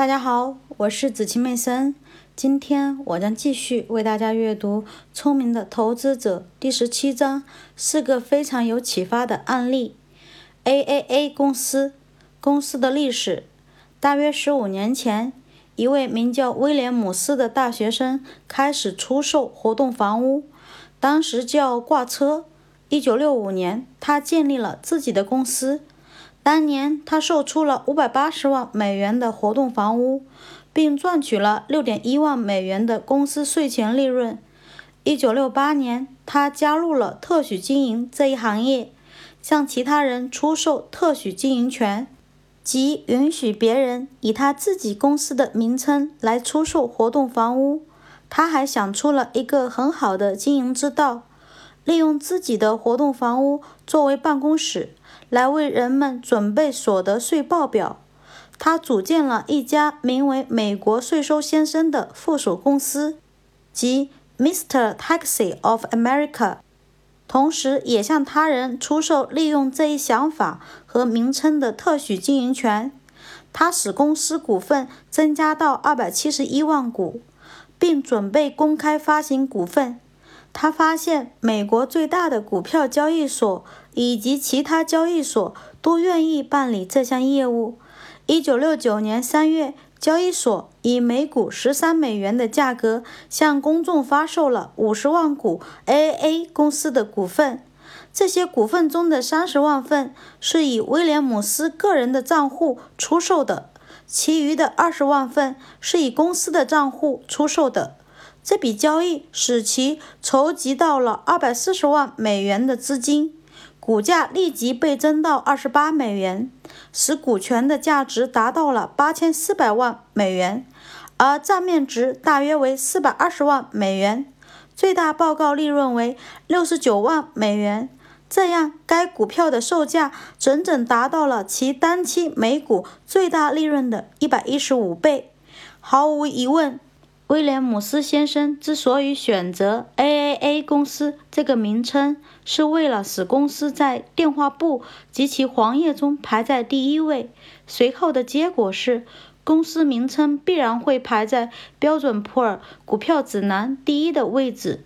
大家好，我是子晴妹森。今天我将继续为大家阅读《聪明的投资者》第十七章，是个非常有启发的案例。AAA 公司公司的历史，大约十五年前，一位名叫威廉姆斯的大学生开始出售活动房屋，当时叫挂车。一九六五年，他建立了自己的公司。当年，他售出了五百八十万美元的活动房屋，并赚取了六点一万美元的公司税前利润。一九六八年，他加入了特许经营这一行业，向其他人出售特许经营权，即允许别人以他自己公司的名称来出售活动房屋。他还想出了一个很好的经营之道，利用自己的活动房屋作为办公室。来为人们准备所得税报表。他组建了一家名为“美国税收先生”的附属公司，即 Mr. Taxi of America，同时也向他人出售利用这一想法和名称的特许经营权。他使公司股份增加到二百七十一万股，并准备公开发行股份。他发现美国最大的股票交易所。以及其他交易所都愿意办理这项业务。一九六九年三月，交易所以每股十三美元的价格向公众发售了五十万股 AA 公司的股份。这些股份中的三十万份是以威廉姆斯个人的账户出售的，其余的二十万份是以公司的账户出售的。这笔交易使其筹集到了二百四十万美元的资金。股价立即倍增到二十八美元，使股权的价值达到了八千四百万美元，而账面值大约为四百二十万美元，最大报告利润为六十九万美元。这样，该股票的售价整整达到了其当期每股最大利润的一百一十五倍。毫无疑问。威廉姆斯先生之所以选择 AAA 公司这个名称，是为了使公司在电话簿及其黄页中排在第一位。随后的结果是，公司名称必然会排在标准普尔股票指南第一的位置，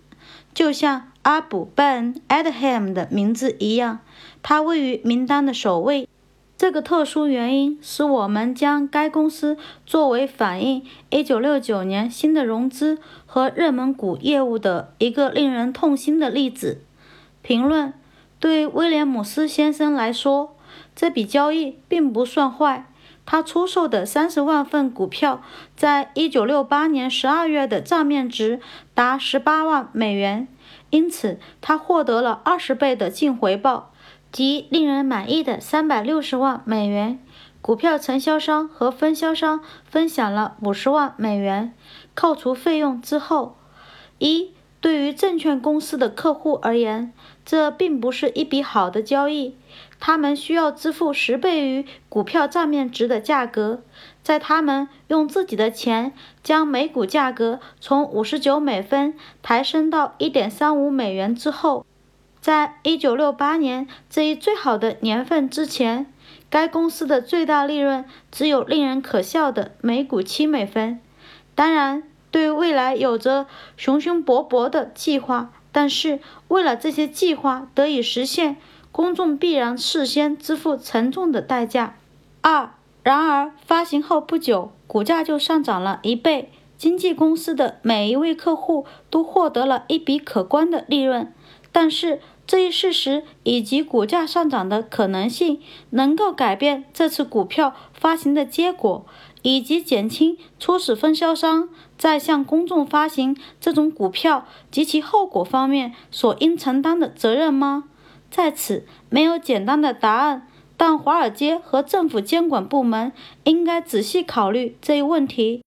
就像阿卜 Ben Adham 的名字一样，它位于名单的首位。这个特殊原因使我们将该公司作为反映1969年新的融资和热门股业务的一个令人痛心的例子。评论：对威廉姆斯先生来说，这笔交易并不算坏。他出售的三十万份股票，在1968年12月的账面值达18万美元，因此他获得了二十倍的净回报。及令人满意的三百六十万美元，股票承销商和分销商分享了五十万美元，扣除费用之后。一，对于证券公司的客户而言，这并不是一笔好的交易。他们需要支付十倍于股票账面值的价格，在他们用自己的钱将每股价格从五十九美分抬升到一点三五美元之后。在一九六八年这一最好的年份之前，该公司的最大利润只有令人可笑的每股七美分。当然，对未来有着雄心勃勃的计划，但是为了这些计划得以实现，公众必然事先支付沉重的代价。二，然而发行后不久，股价就上涨了一倍，经纪公司的每一位客户都获得了一笔可观的利润。但是。这一事实以及股价上涨的可能性，能够改变这次股票发行的结果，以及减轻初始分销商在向公众发行这种股票及其后果方面所应承担的责任吗？在此没有简单的答案，但华尔街和政府监管部门应该仔细考虑这一问题。